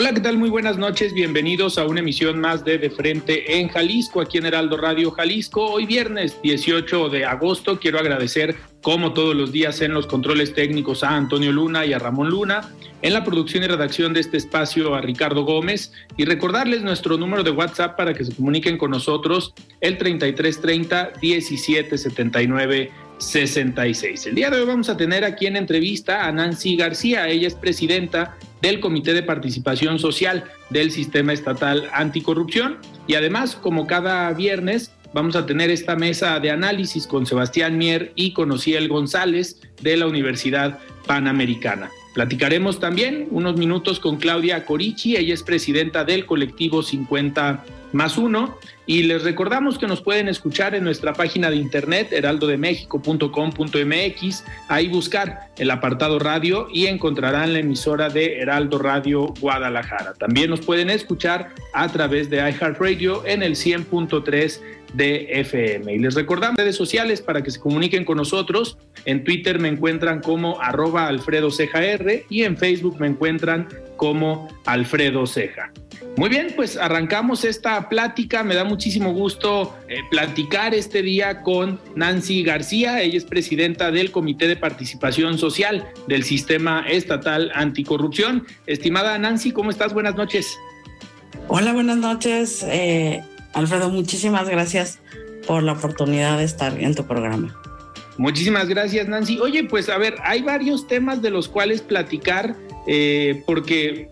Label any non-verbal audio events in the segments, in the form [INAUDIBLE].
Hola, ¿qué tal? Muy buenas noches. Bienvenidos a una emisión más de De Frente en Jalisco, aquí en Heraldo Radio Jalisco. Hoy viernes 18 de agosto quiero agradecer, como todos los días, en los controles técnicos a Antonio Luna y a Ramón Luna, en la producción y redacción de este espacio a Ricardo Gómez y recordarles nuestro número de WhatsApp para que se comuniquen con nosotros, el 3330 1779 66. El día de hoy vamos a tener aquí en entrevista a Nancy García. Ella es presidenta del Comité de Participación Social del Sistema Estatal Anticorrupción. Y además, como cada viernes, vamos a tener esta mesa de análisis con Sebastián Mier y con Ociel González de la Universidad Panamericana. Platicaremos también unos minutos con Claudia Corichi, ella es presidenta del colectivo 50 más 1 y les recordamos que nos pueden escuchar en nuestra página de internet heraldodemexico.com.mx, ahí buscar el apartado radio y encontrarán la emisora de Heraldo Radio Guadalajara. También nos pueden escuchar a través de iHeartRadio en el 100.3 de FM. Y les recordamos redes sociales para que se comuniquen con nosotros. En Twitter me encuentran como arroba Alfredo Ceja y en Facebook me encuentran como Alfredo Ceja. Muy bien, pues arrancamos esta plática. Me da muchísimo gusto eh, platicar este día con Nancy García. Ella es presidenta del Comité de Participación Social del Sistema Estatal Anticorrupción. Estimada Nancy, ¿cómo estás? Buenas noches. Hola, buenas noches. Eh, Alfredo, muchísimas gracias por la oportunidad de estar en tu programa. Muchísimas gracias, Nancy. Oye, pues a ver, hay varios temas de los cuales platicar, eh, porque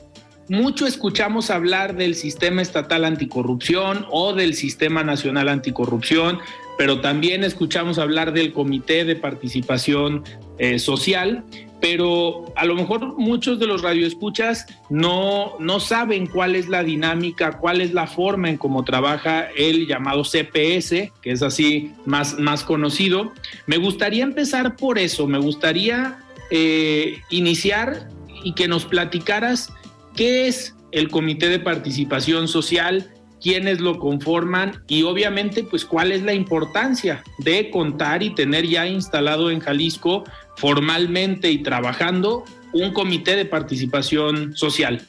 mucho escuchamos hablar del sistema estatal anticorrupción o del sistema nacional anticorrupción, pero también escuchamos hablar del comité de participación eh, social, pero a lo mejor muchos de los radioescuchas no, no saben cuál es la dinámica, cuál es la forma en cómo trabaja el llamado CPS, que es así más, más conocido. Me gustaría empezar por eso, me gustaría eh, iniciar y que nos platicaras qué es el Comité de Participación Social, quiénes lo conforman y obviamente pues cuál es la importancia de contar y tener ya instalado en Jalisco formalmente y trabajando un comité de participación social.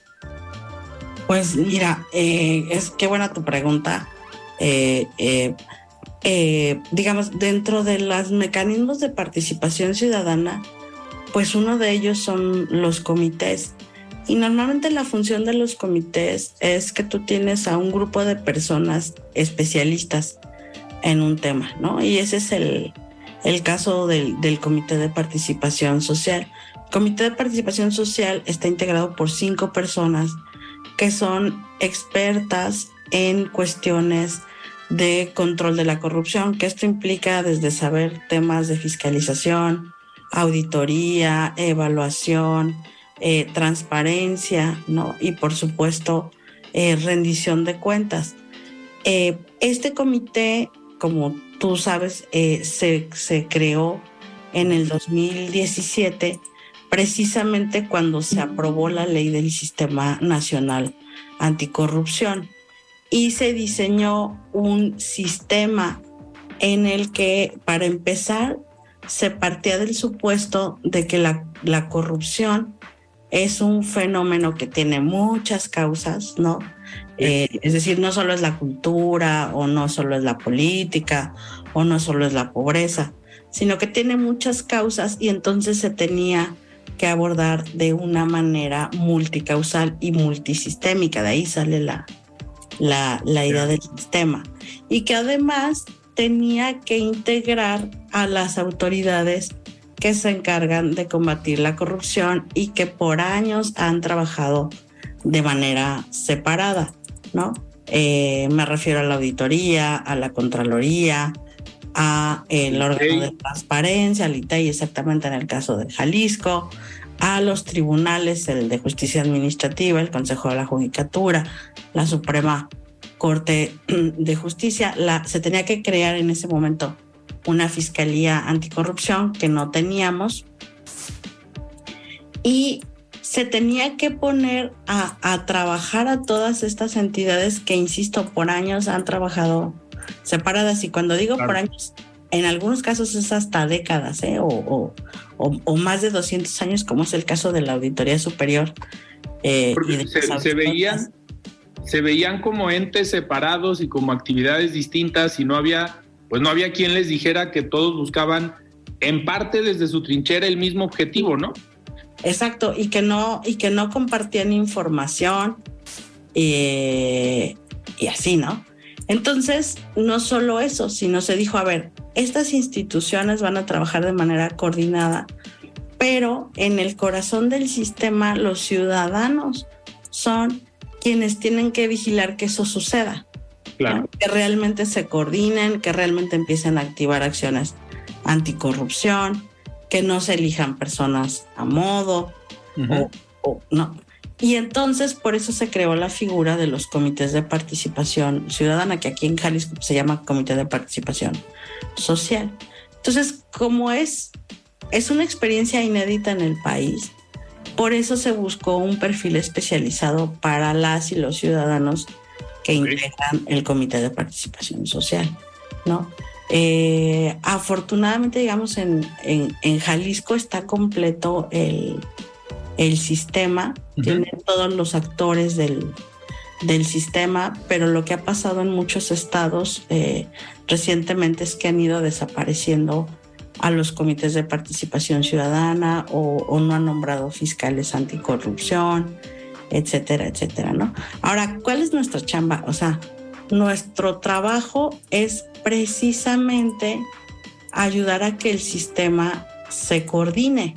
Pues mira, eh, es qué buena tu pregunta. Eh, eh, digamos, dentro de los mecanismos de participación ciudadana, pues uno de ellos son los comités y normalmente la función de los comités es que tú tienes a un grupo de personas especialistas en un tema, ¿no? Y ese es el, caso del, del, Comité de Participación Social. El Comité de Participación Social está integrado por cinco personas que son expertas en cuestiones de control de la corrupción, que esto implica desde saber temas de fiscalización, auditoría, evaluación, eh, transparencia, ¿no? Y por supuesto, eh, rendición de cuentas. Eh, este comité, como tú sabes, se, se creó en el 2017, precisamente cuando se aprobó la ley del Sistema Nacional Anticorrupción y se diseñó un sistema en el que, para empezar, se partía del supuesto de que la, la corrupción es un fenómeno que tiene muchas causas, ¿no? Eh, es decir, no solo es la cultura o no solo es la política o no solo es la pobreza, sino que tiene muchas causas y entonces se tenía que abordar de una manera multicausal y multisistémica. De ahí sale la, la, la idea del sistema. Y que además tenía que integrar a las autoridades que se encargan de combatir la corrupción y que por años han trabajado de manera separada, ¿no? Eh, me refiero a la auditoría, a la Contraloría, a el órgano de transparencia, al ITEI exactamente en el caso de Jalisco, a los tribunales, el de justicia administrativa, el Consejo de la Judicatura, la Suprema Corte de Justicia. La, se tenía que crear en ese momento una fiscalía anticorrupción que no teníamos y se tenía que poner a, a, trabajar a todas estas entidades que, insisto, por años han trabajado separadas. Y cuando digo por años, en algunos casos es hasta décadas, ¿eh? o, o, o, más de 200 años, como es el caso de la Auditoría Superior. Eh, se, se, veían, se veían como entes separados y como actividades distintas y no había, pues no había quien les dijera que todos buscaban en parte desde su trinchera el mismo objetivo, ¿no? Exacto, y que no, y que no compartían información eh, y así, ¿no? Entonces, no solo eso, sino se dijo, a ver, estas instituciones van a trabajar de manera coordinada, pero en el corazón del sistema los ciudadanos son quienes tienen que vigilar que eso suceda. Que realmente se coordinen, que realmente empiecen a activar acciones anticorrupción, que no se elijan personas a modo o, no. Y entonces por eso se creó la figura de los comités de participación ciudadana, que aquí en Jalisco se llama Comité de Participación Social. Entonces, como es, es una experiencia inédita en el país, por eso se buscó un perfil especializado para las y los ciudadanos que integran el Comité de Participación Social, ¿no? Eh, afortunadamente, digamos, en, en, Jalisco está completo el, el sistema, tiene todos los actores del, del, sistema, pero lo que ha pasado en muchos estados eh, recientemente es que han ido desapareciendo a los comités de participación ciudadana o, o no han nombrado fiscales anticorrupción, etcétera, etcétera, ¿no? Ahora, ¿cuál es nuestra chamba? O sea, nuestro trabajo es precisamente ayudar a que el sistema se coordine.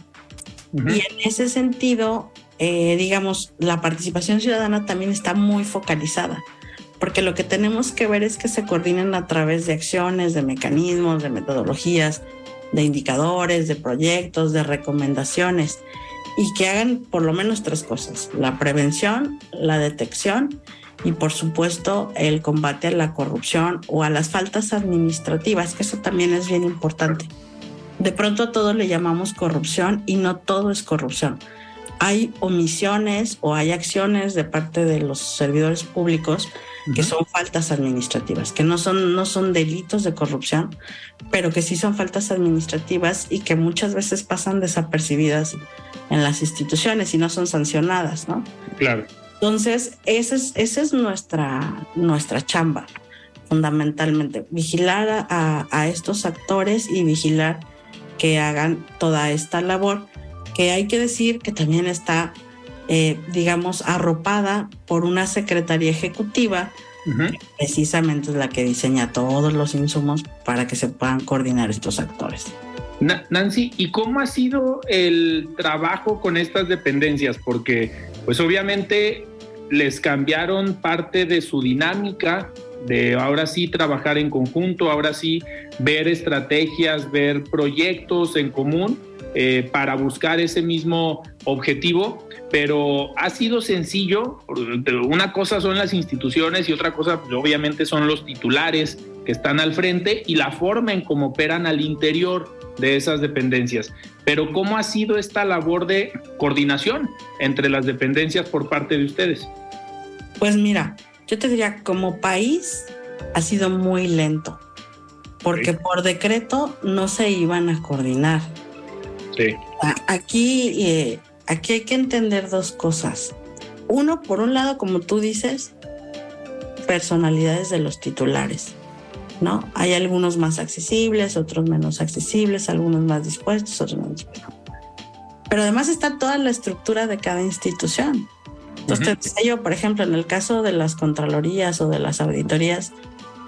Y en ese sentido, eh, digamos, la participación ciudadana también está muy focalizada, porque lo que tenemos que ver es que se coordinen a través de acciones, de mecanismos, de metodologías, de indicadores, de proyectos, de recomendaciones, y que hagan por lo menos tres cosas, la prevención, la detección y por supuesto el combate a la corrupción o a las faltas administrativas, que eso también es bien importante. De pronto a todo le llamamos corrupción y no todo es corrupción. Hay omisiones o hay acciones de parte de los servidores públicos que son faltas administrativas, que no son, no son delitos de corrupción, pero que sí son faltas administrativas y que muchas veces pasan desapercibidas en las instituciones y no son sancionadas, ¿no? Claro. Entonces, esa es, esa es nuestra, nuestra chamba, fundamentalmente, vigilar a, a, estos actores y vigilar que hagan toda esta labor, que hay que decir que también está, eh, digamos, arropada por una Secretaría Ejecutiva, uh -huh. que precisamente es la que diseña todos los insumos para que se puedan coordinar estos actores. Nancy, ¿y cómo ha sido el trabajo con estas dependencias? Porque, pues obviamente les cambiaron parte de su dinámica, de ahora sí trabajar en conjunto, ahora sí ver estrategias, ver proyectos en común eh, para buscar ese mismo objetivo, pero ha sido sencillo. Una cosa son las instituciones y otra cosa pues, obviamente son los titulares que están al frente y la forma en cómo operan al interior de esas dependencias. Pero ¿cómo ha sido esta labor de coordinación entre las dependencias por parte de ustedes? Pues mira, yo te diría, como país ha sido muy lento, porque por decreto no se iban a coordinar. Sí. Aquí, eh, aquí hay que entender dos cosas. Uno, por un lado, como tú dices, personalidades de los titulares. ¿no? Hay algunos más accesibles, otros menos accesibles, algunos más dispuestos, otros menos dispuestos. pero además está toda la estructura de cada institución. Entonces, yo, por ejemplo, en el caso de las contralorías o de las auditorías,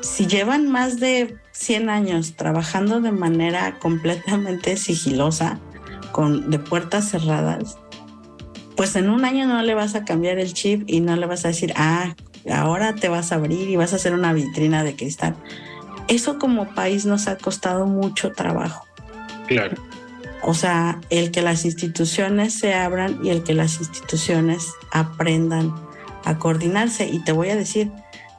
si llevan más de 100 años trabajando de manera completamente sigilosa, con, de puertas cerradas, pues en un año no le vas a cambiar el chip y no le vas a decir, ah, ahora te vas a abrir y vas a hacer una vitrina de cristal. Eso como país nos ha costado mucho trabajo. Claro. O sea, el que las instituciones se abran y el que las instituciones aprendan a coordinarse. Y te voy a decir,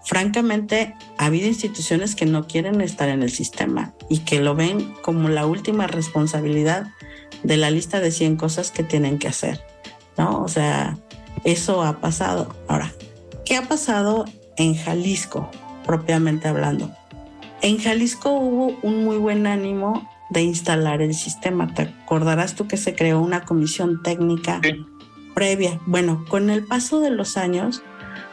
francamente, ha habido instituciones que no quieren estar en el sistema y que lo ven como la última responsabilidad de la lista de 100 cosas que tienen que hacer, ¿no? O sea, eso ha pasado. Ahora, ¿qué ha pasado en Jalisco, propiamente hablando? En Jalisco hubo un muy buen ánimo de instalar el sistema. Te acordarás tú que se creó una comisión técnica previa. Bueno, con el paso de los años,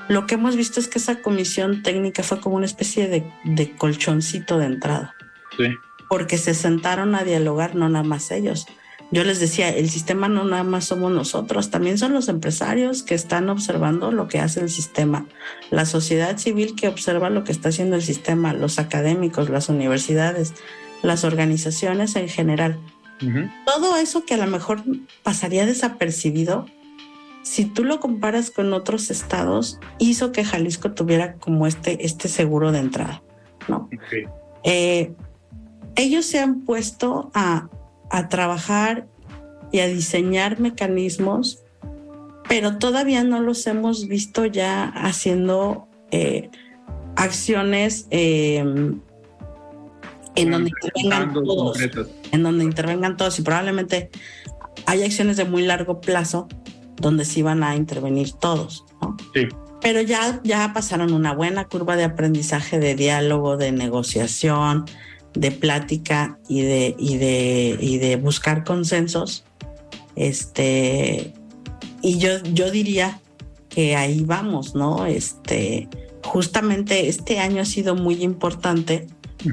lo que hemos visto es que esa comisión técnica fue como una especie de, colchoncito de entrada. Sí. Porque se sentaron a dialogar, no nada más ellos. Yo les decía, el sistema no nada más somos nosotros, también son los empresarios que están observando lo que hace el sistema, la sociedad civil que observa lo que está haciendo el sistema, los académicos, las universidades, las organizaciones en general. Todo eso que a lo mejor pasaría desapercibido, si tú lo comparas con otros estados, hizo que Jalisco tuviera como este, este seguro de entrada, ¿no? Eh, ellos se han puesto a, trabajar y a diseñar mecanismos, pero todavía no los hemos visto ya haciendo eh, acciones eh, en donde intervengan todos, en donde intervengan todos y probablemente hay acciones de muy largo plazo donde sí van a intervenir todos, ¿no? Sí. Pero ya, ya pasaron una buena curva de aprendizaje, de diálogo, de negociación, de plática y de, y de, y de buscar consensos. Este, y yo, yo diría que ahí vamos, ¿no? Este, justamente este año ha sido muy importante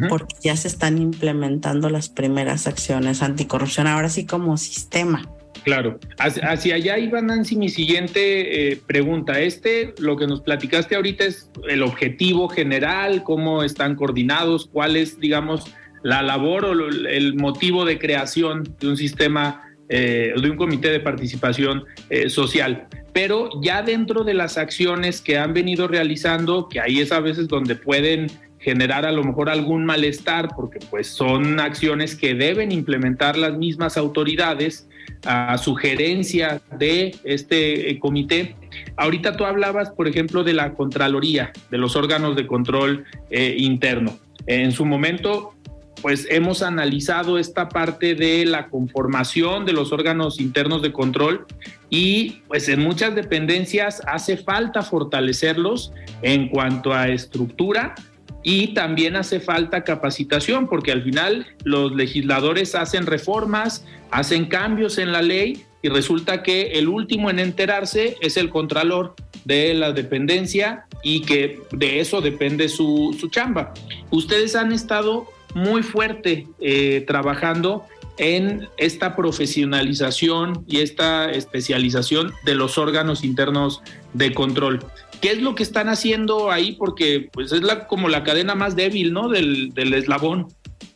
porque ya se están implementando las primeras acciones anticorrupción, ahora sí como sistema. Claro, hacia allá iba Nancy mi siguiente eh, pregunta. Este, lo que nos platicaste ahorita es el objetivo general, cómo están coordinados, cuál es, digamos, la labor o el motivo de creación de un sistema, eh, de un comité de participación eh, social. Pero ya dentro de las acciones que han venido realizando, que ahí es a veces donde pueden generar a lo mejor algún malestar, porque pues son acciones que deben implementar las mismas autoridades a sugerencia de este eh, comité. Ahorita tú hablabas, por ejemplo, de la Contraloría, de los órganos de control eh, interno. En su momento, pues hemos analizado esta parte de la conformación de los órganos internos de control y pues en muchas dependencias hace falta fortalecerlos en cuanto a estructura y también hace falta capacitación porque al final los legisladores hacen reformas, hacen cambios en la ley y resulta que el último en enterarse es el contralor de la dependencia y que de eso depende su, chamba. Ustedes han estado muy fuerte eh, trabajando en esta profesionalización y esta especialización de los órganos internos de control. ¿Qué es lo que están haciendo ahí? Porque pues es la, como la cadena más débil, ¿no? Del, eslabón.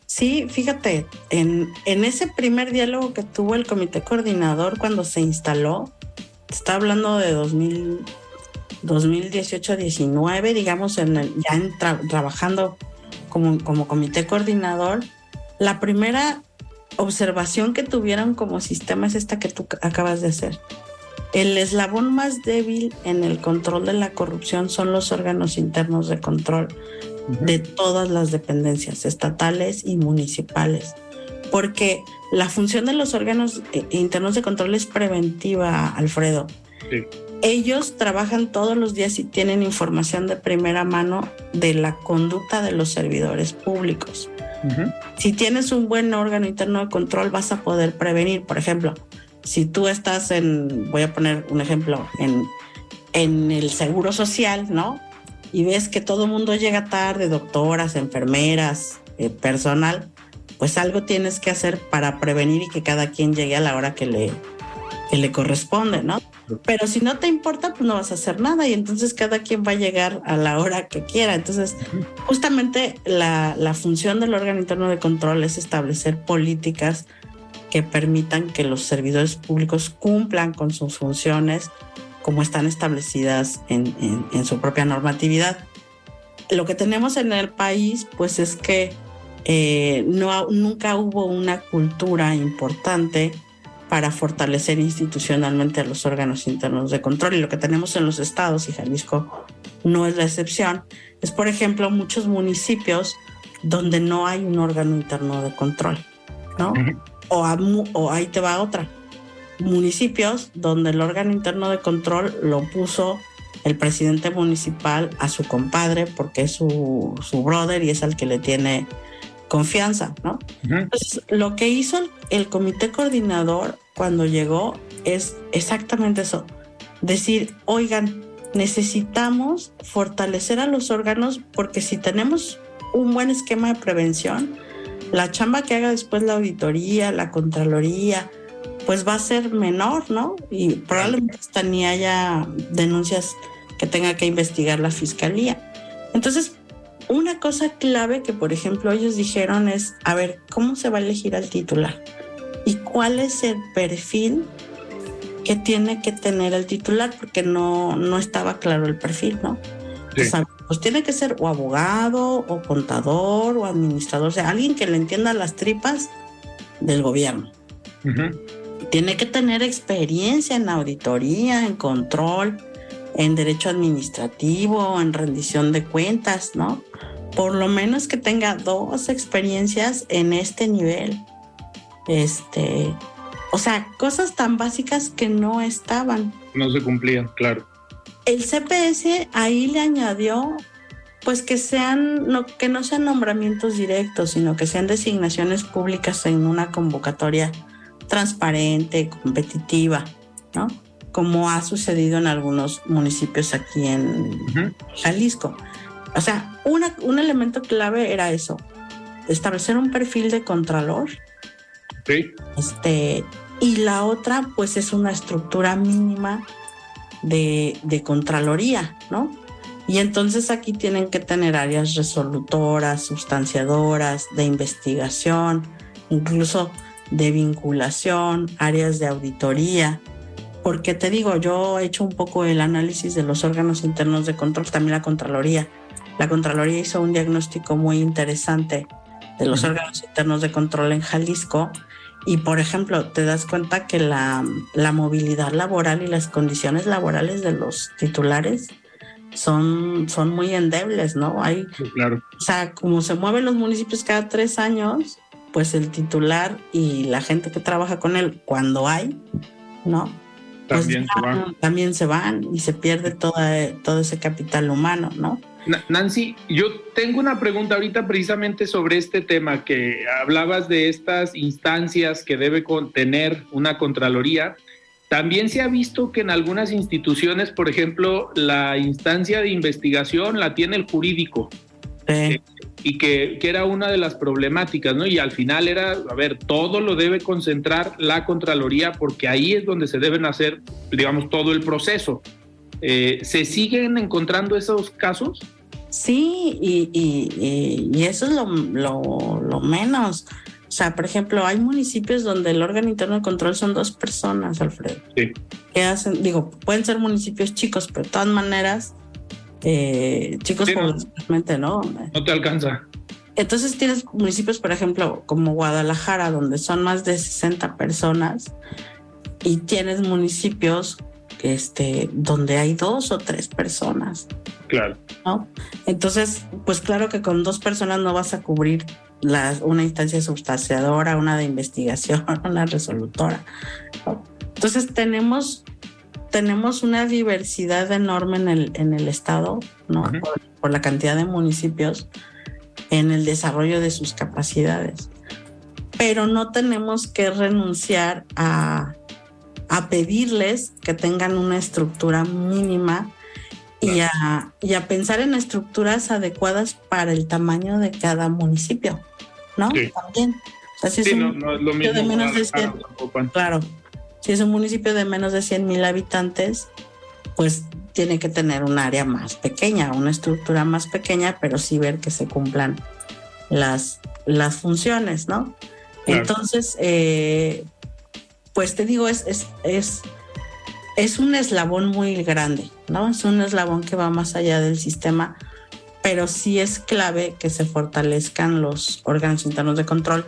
Sí, fíjate, en, en, ese primer diálogo que tuvo el comité coordinador cuando se instaló, está hablando de 2000, 2018-19, digamos, en ya trabajando como, como comité coordinador, la primera observación que tuvieron como sistema es esta que tú acabas de hacer. El eslabón más débil en el control de la corrupción son los órganos internos de control de todas las dependencias estatales y municipales, porque la función de los órganos eh, internos de control es preventiva, Alfredo. Ellos trabajan todos los días y tienen información de primera mano de la conducta de los servidores públicos. Si tienes un buen órgano interno de control, vas a poder prevenir. Por ejemplo, si tú estás en, voy a poner un ejemplo, en, en el seguro social, ¿no? Y ves que todo el mundo llega tarde, doctoras, enfermeras, eh, personal, pues algo tienes que hacer para prevenir y que cada quien llegue a la hora que le, que le corresponde, ¿no? Pero si no te importa, pues no vas a hacer nada y entonces cada quien va a llegar a la hora que quiera. Entonces, justamente la, la función del órgano interno de control es establecer políticas que permitan que los servidores públicos cumplan con sus funciones como están establecidas en, en, su propia normatividad. Lo que tenemos en el país, pues es que eh, no, nunca hubo una cultura importante para fortalecer institucionalmente a los órganos internos de control. Y lo que tenemos en los estados, y Jalisco no es la excepción, es, por ejemplo, muchos municipios donde no hay un órgano interno de control, ¿no? O, ahí te va otra. Municipios donde el órgano interno de control lo puso el presidente municipal a su compadre porque es su, su brother y es al que le tiene confianza, ¿no? Entonces, lo que hizo el, el, comité coordinador cuando llegó es exactamente eso, decir, oigan, necesitamos fortalecer a los órganos porque si tenemos un buen esquema de prevención, la chamba que haga después la auditoría, la contraloría, pues va a ser menor, ¿no? Y probablemente hasta ni haya denuncias que tenga que investigar la fiscalía. Entonces, una cosa clave que, por ejemplo, ellos dijeron es, a ver, ¿cómo se va a elegir al titular? ¿Y cuál es el perfil que tiene que tener el titular? Porque no, no estaba claro el perfil, ¿no? Pues tiene que ser o abogado o contador o administrador, o sea, alguien que le entienda las tripas del gobierno. Tiene que tener experiencia en auditoría, en control, en derecho administrativo, en rendición de cuentas, ¿no? Por lo menos que tenga dos experiencias en este nivel. Este, o sea, cosas tan básicas que no estaban. No se cumplían, claro. El CPS ahí le añadió pues que sean no, que no sean nombramientos directos, sino que sean designaciones públicas en una convocatoria transparente, competitiva, ¿no? Como ha sucedido en algunos municipios aquí en Jalisco. O sea, una, un elemento clave era eso, establecer un perfil de contralor. Sí. Este, y la otra, pues es una estructura mínima de, Contraloría, ¿no? Y entonces aquí tienen que tener áreas resolutoras, sustanciadoras, de investigación, incluso de vinculación, áreas de auditoría. Porque te digo, yo he hecho un poco el análisis de los órganos internos de control, también la Contraloría. La Contraloría hizo un diagnóstico muy interesante de los órganos internos de control en Jalisco y por ejemplo, te das cuenta que la, movilidad laboral y las condiciones laborales de los titulares son, son muy endebles, ¿no? Hay, claro. O sea, como se mueven los municipios cada tres años, pues el titular y la gente que trabaja con él, cuando hay, ¿no? Pues también, se van. también se van y se pierde toda, todo ese capital humano, ¿no? Nancy, yo tengo una pregunta ahorita precisamente sobre este tema que hablabas de estas instancias que debe contener una Contraloría. También se ha visto que en algunas instituciones, por ejemplo, la instancia de investigación la tiene el jurídico. Eh, y que, que, era una de las problemáticas, ¿no? Y al final era, a ver, todo lo debe concentrar la Contraloría porque ahí es donde se deben hacer, digamos, todo el proceso. Eh, ¿Se siguen encontrando esos casos? Sí, y, eso es lo, menos. O sea, por ejemplo, hay municipios donde el órgano interno de control son dos personas, Alfredo. Sí. Que hacen, digo, pueden ser municipios chicos, pero de todas maneras, eh, chicos sí, no, No te alcanza. Entonces tienes municipios, por ejemplo, como Guadalajara, donde son más de 60 personas, y tienes municipios este, donde hay dos o tres personas. Claro. ¿no? Entonces, pues claro que con dos personas no vas a cubrir una instancia sustanciadora, una de investigación, [LAUGHS] una resolutora. Entonces tenemos, tenemos una diversidad enorme en el, en el estado, ¿no? por, la cantidad de municipios en el desarrollo de sus capacidades. Pero no tenemos que renunciar a, a pedirles que tengan una estructura mínima y, a, y a pensar en estructuras adecuadas para el tamaño de cada municipio, ¿no? También. sí, no, es lo mismo. claro. Si es un municipio de menos de 100 mil habitantes, pues tiene que tener un área más pequeña, una estructura más pequeña, pero sí ver que se cumplan las, las funciones, ¿no? Entonces, eh, pues te digo, es, es, es, es un eslabón muy grande, ¿no? Es un eslabón que va más allá del sistema, pero sí es clave que se fortalezcan los órganos internos de control.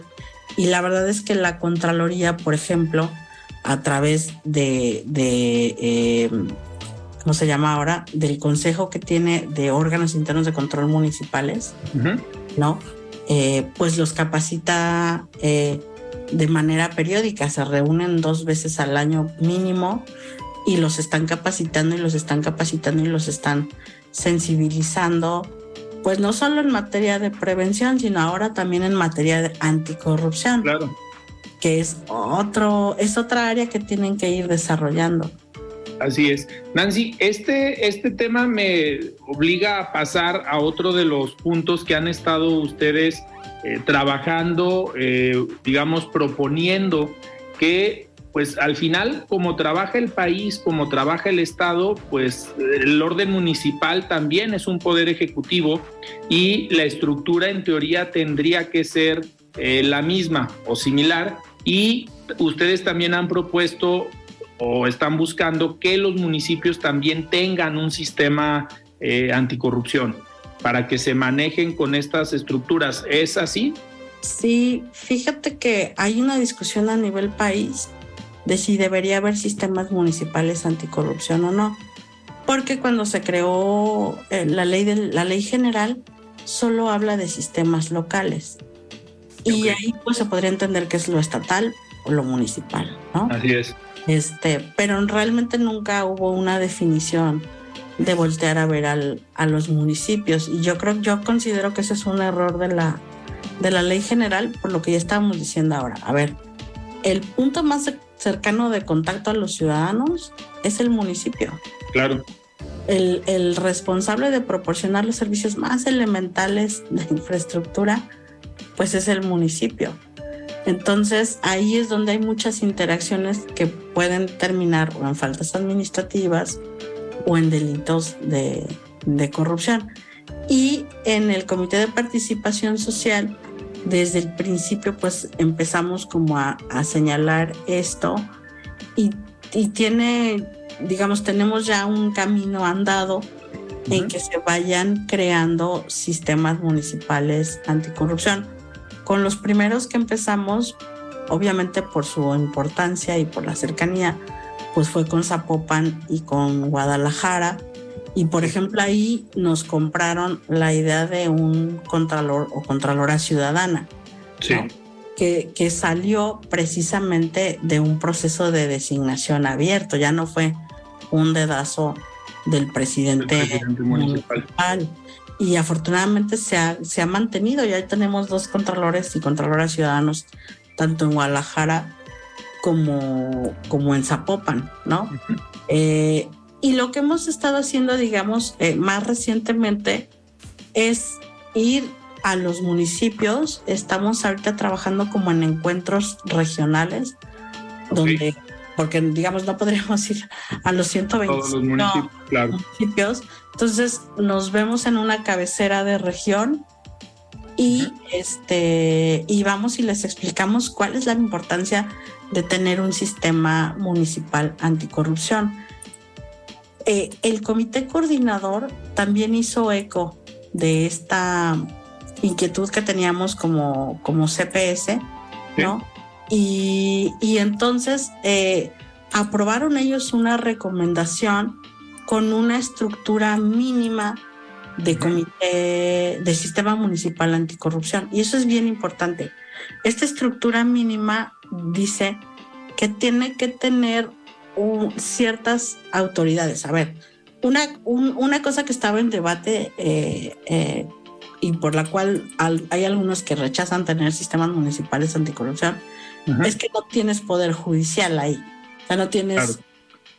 Y la verdad es que la Contraloría, por ejemplo, a través de, de eh, ¿cómo se llama ahora? Del consejo que tiene de órganos internos de control municipales, ¿no? Eh, pues los capacita eh, de manera periódica, se reúnen dos veces al año mínimo y los están capacitando y los están capacitando y los están sensibilizando, pues no solo en materia de prevención, sino ahora también en materia de anticorrupción. Claro. Que es otro, es otra área que tienen que ir desarrollando. Así es. Nancy, este, este tema me obliga a pasar a otro de los puntos que han estado ustedes eh, trabajando, eh, digamos, proponiendo que pues al final, como trabaja el país, como trabaja el Estado, pues el orden municipal también es un poder ejecutivo y la estructura en teoría tendría que ser eh, la misma o similar. Y ustedes también han propuesto o están buscando que los municipios también tengan un sistema anticorrupción para que se manejen con estas estructuras. ¿Es así? Sí, fíjate que hay una discusión a nivel país de si debería haber sistemas municipales anticorrupción o no. Porque cuando se creó eh, la, ley de, la ley general, solo habla de sistemas locales. Y ahí pues se podría entender que es lo estatal o lo municipal, ¿no? Así es. Este, pero realmente nunca hubo una definición de voltear a ver al, a los municipios. Y yo creo, yo considero que ese es un error de la, de la ley general, por lo que ya estábamos diciendo ahora. A ver, el punto más cercano de contacto a los ciudadanos es el municipio. Claro. El, el responsable de proporcionar los servicios más elementales de infraestructura, pues es el municipio. Entonces ahí es donde hay muchas interacciones que pueden terminar o en faltas administrativas o en delitos de, corrupción. Y en el Comité de Participación Social, desde el principio, pues empezamos como a, señalar esto y, tiene, digamos, tenemos ya un camino andado en que se vayan creando sistemas municipales anticorrupción con los primeros que empezamos, obviamente por su importancia y por la cercanía, pues fue con Zapopan y con Guadalajara. Y por ejemplo ahí nos compraron la idea de un contralor o contralora ciudadana. Que, que, salió precisamente de un proceso de designación abierto, ya no fue un dedazo del presidente, municipal y afortunadamente se ha, se ha mantenido. Ya tenemos dos contralores y contraloras ciudadanos, tanto en Guadalajara como, como en Zapopan, ¿no? Eh, y lo que hemos estado haciendo, digamos, eh, más recientemente es ir a los municipios. Estamos ahorita trabajando como en encuentros regionales, donde porque digamos no podríamos [LAUGHS] ir a los 120 municipios, Entonces nos vemos en una cabecera de región y este y vamos y les explicamos cuál es la importancia de tener un sistema municipal anticorrupción. Eh, el comité coordinador también hizo eco de esta inquietud que teníamos como, como CPS, ¿no? Y, entonces eh, aprobaron ellos una recomendación con una estructura mínima de comité de sistema municipal anticorrupción. Y eso es bien importante. Esta estructura mínima dice que tiene que tener ciertas autoridades. A ver, una, una cosa que estaba en debate eh, eh, y por la cual hay algunos que rechazan tener sistemas municipales anticorrupción es que no tienes poder judicial ahí. O sea, no tienes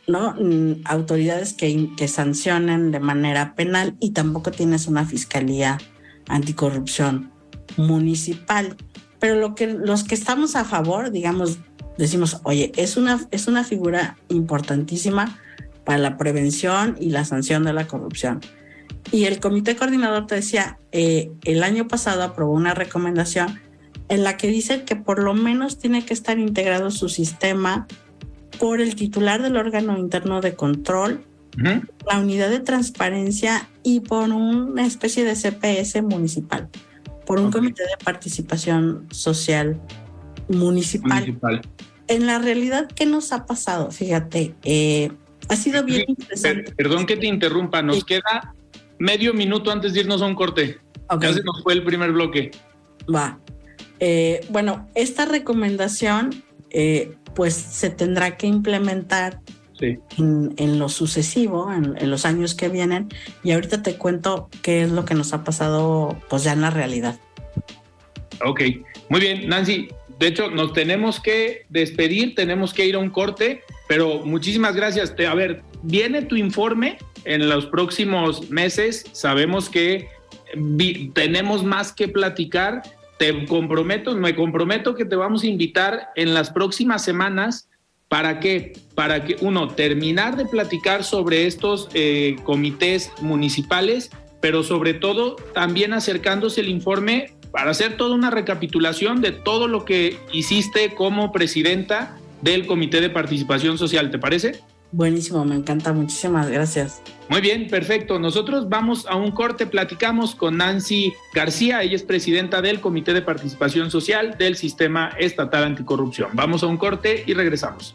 ¿no? Mm, autoridades que, que sancionen de manera penal y tampoco tienes una fiscalía anticorrupción municipal. Pero lo que, los que estamos a favor, digamos, decimos, oye, es una, es una figura importantísima para la prevención y la sanción de la corrupción. Y el comité coordinador te decía, eh, el año pasado aprobó una recomendación en la que dice que por lo menos tiene que estar integrado su sistema por el titular del órgano interno de control, la unidad de transparencia y por una especie de CPS municipal, por un comité de participación social municipal. En la realidad, ¿qué nos ha pasado? Fíjate, eh, ha sido bien interesante. Perdón que te interrumpa, nos queda medio minuto antes de irnos a un corte. Ya se nos fue el primer bloque. Va. Eh, bueno, esta recomendación eh, pues se tendrá que implementar en, lo sucesivo, en, los años que vienen. Y ahorita te cuento qué es lo que nos ha pasado pues ya en la realidad. Ok, muy bien, Nancy. De hecho, nos tenemos que despedir, tenemos que ir a un corte, pero muchísimas gracias. A ver, viene tu informe en los próximos meses. Sabemos que tenemos más que platicar. Te comprometo, me comprometo que te vamos a invitar en las próximas semanas. ¿Para qué? Para que, uno, terminar de platicar sobre estos eh, comités municipales, pero sobre todo también acercándose el informe para hacer toda una recapitulación de todo lo que hiciste como presidenta del Comité de Participación Social. ¿Te parece? Buenísimo, me encanta, muchísimas gracias. Muy bien, perfecto. Nosotros vamos a un corte, platicamos con Nancy García, ella es presidenta del Comité de Participación Social del Sistema Estatal Anticorrupción. Vamos a un corte y regresamos.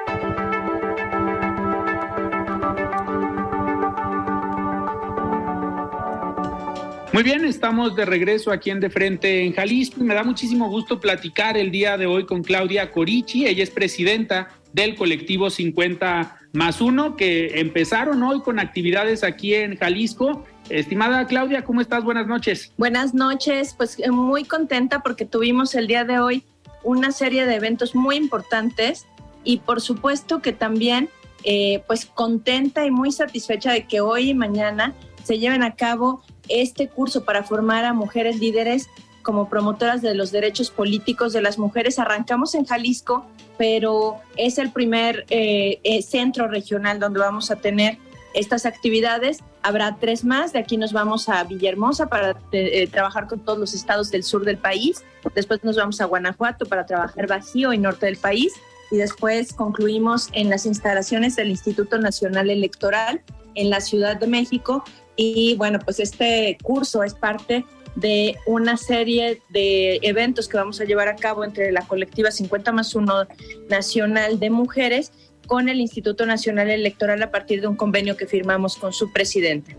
Muy bien, estamos de regreso aquí en De Frente en Jalisco y me da muchísimo gusto platicar el día de hoy con Claudia Corichi. Ella es presidenta del colectivo 50 más uno que empezaron hoy con actividades aquí en Jalisco Estimada Claudia, ¿cómo estás? Buenas noches. Buenas noches, pues eh, muy contenta porque tuvimos el día de hoy una serie de eventos muy importantes y por supuesto que también eh, pues contenta y muy satisfecha de que hoy y mañana se lleven a cabo este curso para formar a mujeres líderes como promotoras de los derechos políticos de las mujeres. Arrancamos en Jalisco, pero es el primer eh, centro regional donde vamos a tener estas actividades. Habrá tres más. De aquí nos vamos a Villahermosa para eh, trabajar con todos los estados del sur del país. Después nos vamos a Guanajuato para trabajar Bajío y norte del país. Y después concluimos en las instalaciones del Instituto Nacional Electoral en la Ciudad de México. Y bueno, pues este curso es parte de una serie de eventos que vamos a llevar a cabo entre la colectiva 50 más 1 nacional de mujeres con el Instituto Nacional Electoral a partir de un convenio que firmamos con su presidente.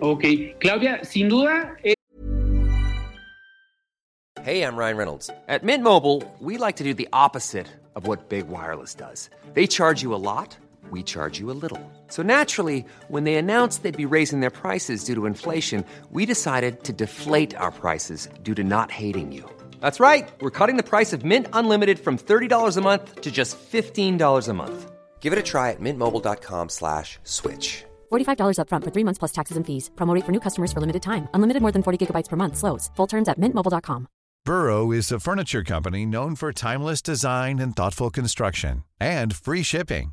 Ok, Claudia, sin duda. Eh... Hey, I'm Ryan Reynolds. At Mint Mobile, we like to do the opposite of what Big Wireless does. They charge you a lot, we charge you a little. So naturally, when they announced they'd be raising their prices due to inflation, we decided to deflate our prices due to not hating you. That's right. We're cutting the price of Mint Unlimited from $30 a month to just $15 a month. Give it a try at mintmobile.com slash switch. $45 up front for three months plus taxes and fees. Promote for new customers for limited time. Unlimited more than 40 gigabytes per month. Slows. Full terms at mintmobile.com. Burrow is a furniture company known for timeless design and thoughtful construction and free shipping.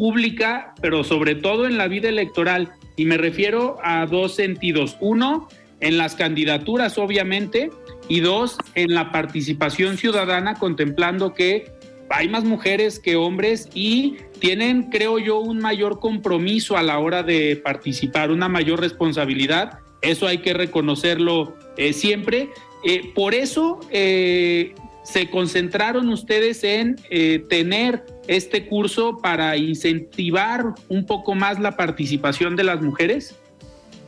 pública, pero sobre todo en la vida electoral. Y me refiero a dos sentidos. Uno, en las candidaturas, obviamente, y dos, en la participación ciudadana, contemplando que hay más mujeres que hombres y tienen, creo yo, un mayor compromiso a la hora de participar, una mayor responsabilidad. Eso hay que reconocerlo eh, siempre. Eh, por eso eh, se concentraron ustedes en tener este curso para incentivar un poco más la participación de las mujeres.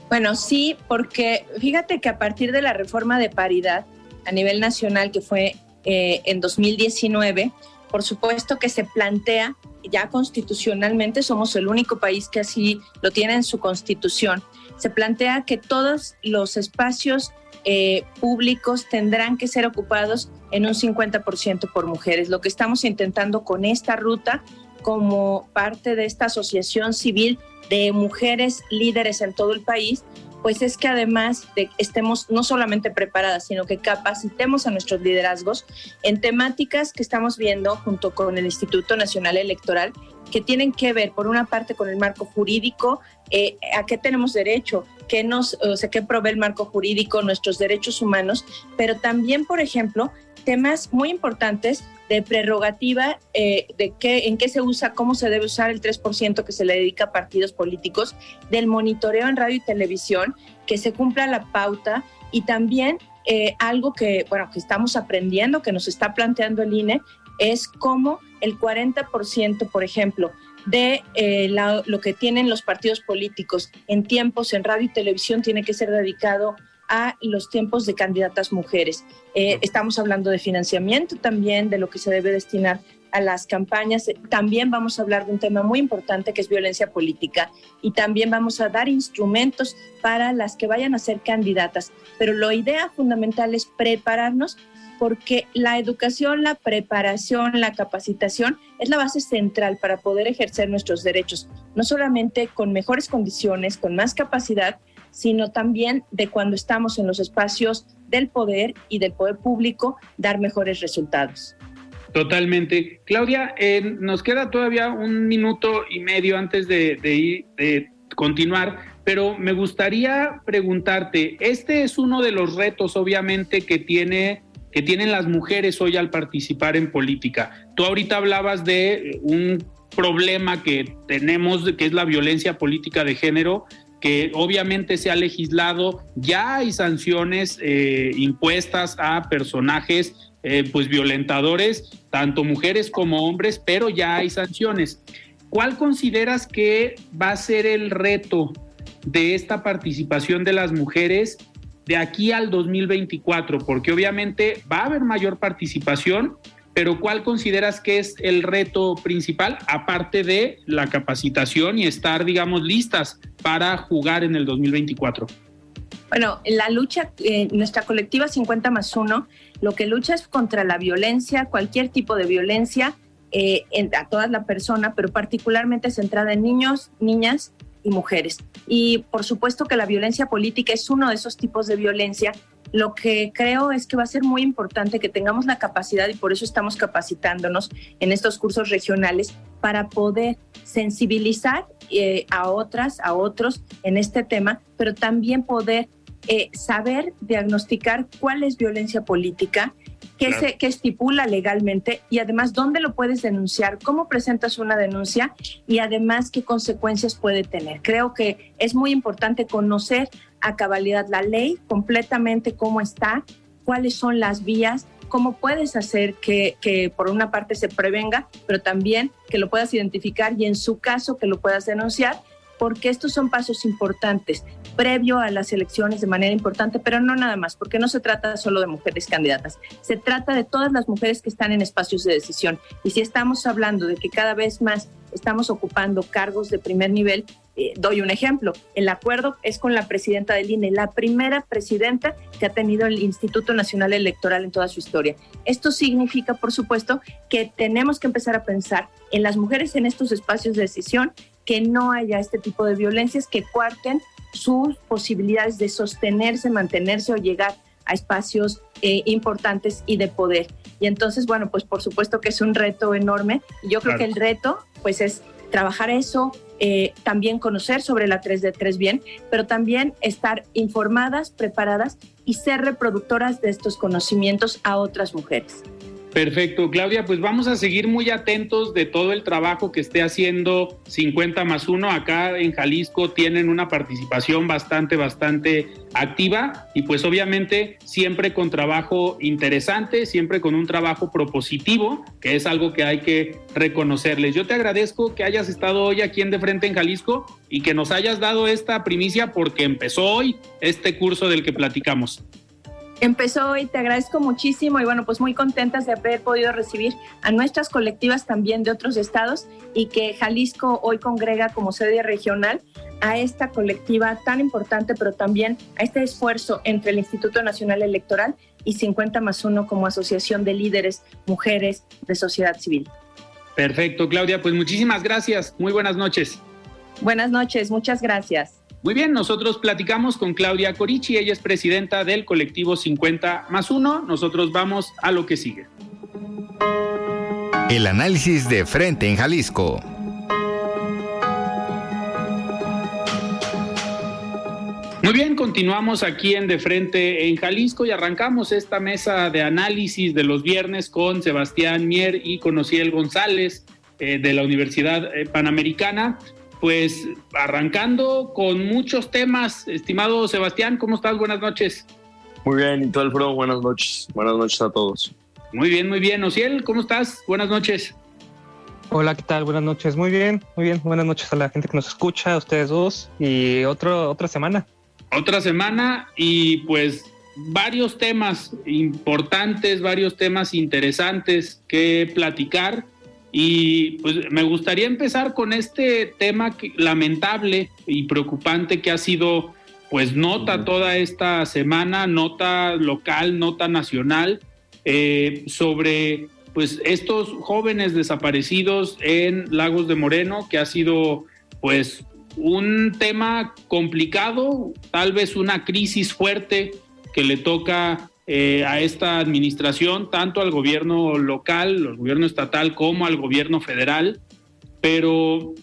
Bueno, sí, porque fíjate que a partir de la reforma de paridad a nivel nacional que fue en 2019, por supuesto que se plantea ya constitucionalmente, somos el único país que así lo tiene en su constitución, se plantea que todos los espacios eh, públicos tendrán que ser ocupados en un 50% por mujeres. Lo que estamos intentando con esta ruta, como parte de esta asociación civil de mujeres líderes en todo el país, pues es que además de estemos no solamente preparadas, sino que capacitemos a nuestros liderazgos en temáticas que estamos viendo junto con el Instituto Nacional Electoral, que tienen que ver, por una parte, con el marco jurídico, eh, a qué tenemos derecho, qué nos, o sea, qué provee el marco jurídico, nuestros derechos humanos, pero también, por ejemplo, temas muy importantes de prerrogativa eh, de qué, en qué se usa, cómo se debe usar el 3% que se le dedica a partidos políticos, del monitoreo en radio y televisión, que se cumpla la pauta y también eh, algo que, bueno, que estamos aprendiendo, que nos está planteando el INE, es cómo el 40%, por ejemplo, de eh, lo que tienen los partidos políticos en tiempos en radio y televisión tiene que ser dedicado a los tiempos de candidatas mujeres. Eh, estamos hablando de financiamiento también, de lo que se debe destinar a las campañas. También vamos a hablar de un tema muy importante que es violencia política y también vamos a dar instrumentos para las que vayan a ser candidatas. Pero la idea fundamental es prepararnos porque la educación, la preparación, la capacitación es la base central para poder ejercer nuestros derechos, no solamente con mejores condiciones, con más capacidad, sino también de cuando estamos en los espacios del poder y del poder público, dar mejores resultados. Totalmente. Claudia, nos queda todavía un minuto y medio antes de, ir, de continuar, pero me gustaría preguntarte, este es uno de los retos, obviamente, que tiene que tienen las mujeres hoy al participar en política. Tú ahorita hablabas de un problema que tenemos, que es la violencia política de género, que obviamente se ha legislado, ya hay sanciones eh, impuestas a personajes eh, pues violentadores, tanto mujeres como hombres, pero ya hay sanciones. ¿Cuál consideras que va a ser el reto de esta participación de las mujeres de aquí al 2024? Porque obviamente va a haber mayor participación, pero ¿cuál consideras que es el reto principal, aparte de la capacitación y estar, digamos, listas para jugar en el 2024? Bueno, la lucha, eh, nuestra colectiva 50 más 1, lo que lucha es contra la violencia, cualquier tipo de violencia eh, a toda la persona, pero particularmente centrada en niños, niñas y mujeres. Y por supuesto que la violencia política es uno de esos tipos de violencia lo que creo es que va a ser muy importante que tengamos la capacidad y por eso estamos capacitándonos en estos cursos regionales para poder sensibilizar eh, a otras, a otros en este tema, pero también poder eh, saber diagnosticar cuál es violencia política, qué, se, qué estipula legalmente y además dónde lo puedes denunciar, cómo presentas una denuncia y además qué consecuencias puede tener. Creo que es muy importante conocer a cabalidad la ley, completamente cómo está, cuáles son las vías, cómo puedes hacer que, que, por una parte se prevenga, pero también que lo puedas identificar y en su caso que lo puedas denunciar, porque estos son pasos importantes previo a las elecciones de manera importante, pero no nada más, porque no se trata solo de mujeres candidatas, se trata de todas las mujeres que están en espacios de decisión. Y si estamos hablando de que cada vez más estamos ocupando cargos de primer nivel, eh, doy un ejemplo. El acuerdo es con la presidenta del INE, la primera presidenta que ha tenido el Instituto Nacional Electoral en toda su historia. Esto significa, por supuesto, que tenemos que empezar a pensar en las mujeres en estos espacios de decisión, que no haya este tipo de violencias que cuarten sus posibilidades de sostenerse, mantenerse o llegar a espacios eh, importantes y de poder. Y entonces, bueno, pues por supuesto que es un reto enorme. Yo creo que el reto, pues es trabajar eso, eh, también conocer sobre la 3 de 3 bien, pero también estar informadas, preparadas y ser reproductoras de estos conocimientos a otras mujeres. Perfecto, Claudia, pues vamos a seguir muy atentos de todo el trabajo que esté haciendo 50 más 1. Acá en Jalisco tienen una participación bastante, bastante activa y pues obviamente siempre con trabajo interesante, siempre con un trabajo propositivo, que es algo que hay que reconocerles. Yo te agradezco que hayas estado hoy aquí en De Frente en Jalisco y que nos hayas dado esta primicia porque empezó hoy este curso del que platicamos empezó hoy. Te agradezco muchísimo y bueno, pues muy contentas de haber podido recibir a nuestras colectivas también de otros estados y que Jalisco hoy congrega como sede regional a esta colectiva tan importante, pero también a este esfuerzo entre el Instituto Nacional Electoral y 50 más 1 como asociación de líderes mujeres de sociedad civil. Perfecto, Claudia, pues muchísimas gracias. Muy buenas noches. Buenas noches, muchas gracias. Muy bien, nosotros platicamos con Claudia Corichi, ella es presidenta del colectivo 50 más 1. Nosotros vamos a lo que sigue. El análisis de frente en Jalisco. Muy bien, continuamos aquí en De Frente en Jalisco y arrancamos esta mesa de análisis de los viernes con Sebastián Mier y con Ociel González eh, de la Universidad eh, Panamericana pues arrancando con muchos temas. Estimado Sebastián, ¿cómo estás? Buenas noches. Muy bien, y todo el foro, buenas noches. Buenas noches a todos. Muy bien, muy bien. Ociel, ¿cómo estás? Buenas noches. Hola, ¿qué tal? Buenas noches. Muy bien, muy bien. Buenas noches a la gente que nos escucha, a ustedes dos. Y otro, otra semana. Otra semana y pues varios temas importantes, varios temas interesantes que platicar. Y pues me gustaría empezar con este tema lamentable y preocupante que ha sido pues nota toda esta semana, nota local, nota nacional, eh, sobre pues estos jóvenes desaparecidos en Lagos de Moreno, que ha sido pues un tema complicado, tal vez una crisis fuerte que le toca eh, a esta administración, tanto al gobierno local, al gobierno estatal, como al gobierno federal. Pero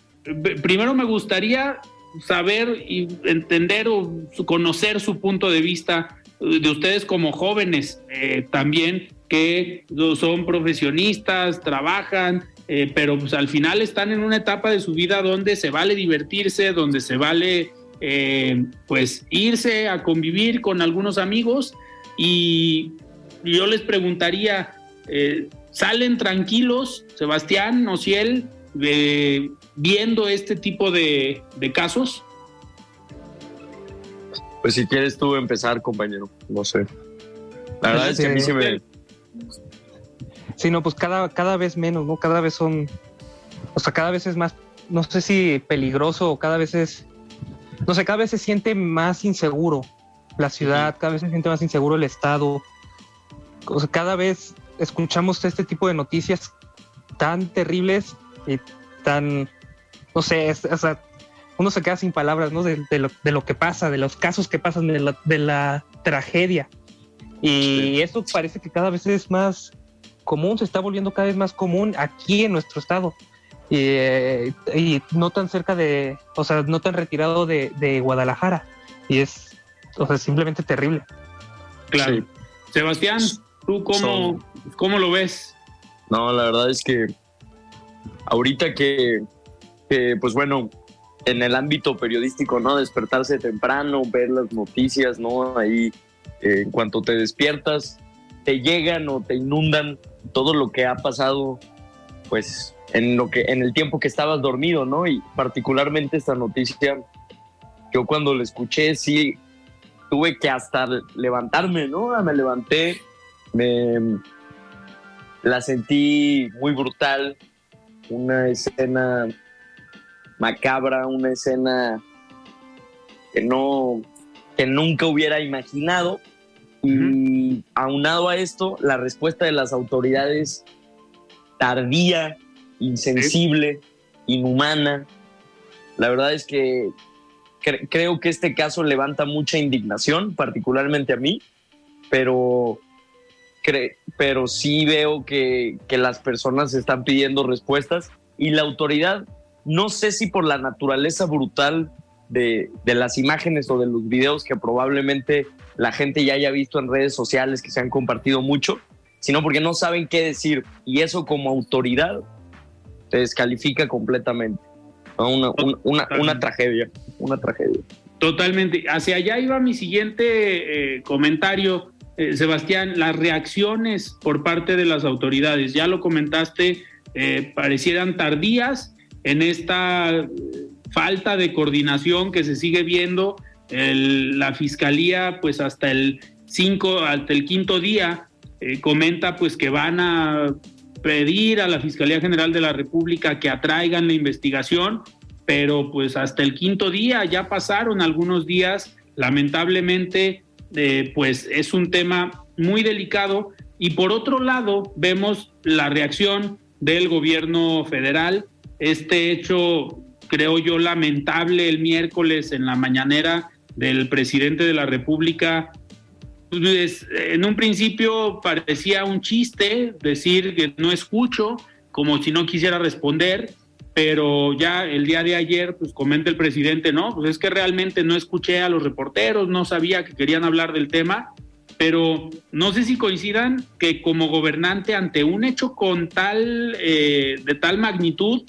primero me gustaría saber y entender o conocer su punto de vista de ustedes como jóvenes eh, también que son profesionistas, trabajan, eh, pero pues al final están en una etapa de su vida donde se vale divertirse, donde se vale pues irse a convivir con algunos amigos y yo les preguntaría, eh, ¿salen tranquilos, Sebastián, Nociel, de, viendo este tipo de, casos? Pues si quieres tú empezar, compañero, no sé. La verdad es que a mí se me... Sí, no, pues cada, cada vez menos, ¿no? Cada vez son, o sea, cada vez es más, no sé si peligroso o cada vez es, no sé, cada vez se siente más inseguro la ciudad, cada vez se siente más inseguro el Estado. cada vez escuchamos este tipo de noticias tan terribles y tan, no sé, o sea, uno se queda sin palabras, ¿no? De, lo, que pasa, de los casos que pasan, de la, tragedia. Y eso parece que cada vez es más común, se está volviendo cada vez más común aquí en nuestro estado. Y, eh, no tan cerca de, o sea, no tan retirado de, de Guadalajara. Y es o sea, simplemente terrible. Claro. Sebastián, ¿tú cómo, cómo lo ves? No, la verdad es que ahorita que, pues bueno, en el ámbito periodístico, ¿no? Despertarse temprano, ver las noticias, ¿no? Ahí, eh, en cuanto te despiertas, te llegan o te inundan todo lo que ha pasado, pues, en, lo que, en el tiempo que estabas dormido, ¿no? Y particularmente esta noticia, yo cuando la escuché, sí, tuve que hasta levantarme, ¿no? Me levanté, me la sentí muy brutal, una escena macabra, una escena que no, que nunca hubiera imaginado. Y aunado a esto, la respuesta de las autoridades tardía, insensible, inhumana. La verdad es que creo que este caso levanta mucha indignación, particularmente a mí, pero, pero sí veo que, las personas están pidiendo respuestas y la autoridad, no sé si por la naturaleza brutal de, de, las imágenes o de los videos que probablemente la gente ya haya visto en redes sociales que se han compartido mucho, sino porque no saben qué decir. Y eso como autoridad te descalifica completamente. Una, una, una, tragedia, una tragedia. Totalmente. Hacia allá iba mi siguiente eh, comentario, eh, Sebastián, las reacciones por parte de las autoridades. Ya lo comentaste, eh, parecieran tardías en esta falta de coordinación que se sigue viendo. la fiscalía, pues hasta el cinco, hasta el quinto día, comenta pues que van a pedir a la Fiscalía General de la República que atraigan la investigación, pero pues hasta el quinto día ya pasaron algunos días, lamentablemente eh, pues es un tema muy delicado. Y por otro lado vemos la reacción del gobierno federal, este hecho creo yo lamentable el miércoles en la mañanera del presidente de la República pues, en un principio parecía un chiste decir que no escucho, como si no quisiera responder, pero ya el día de ayer, pues comenta el presidente, no, pues es que realmente no escuché a los reporteros, no sabía que querían hablar del tema, pero no sé si coincidan que como gobernante ante un hecho con tal, eh, de tal magnitud,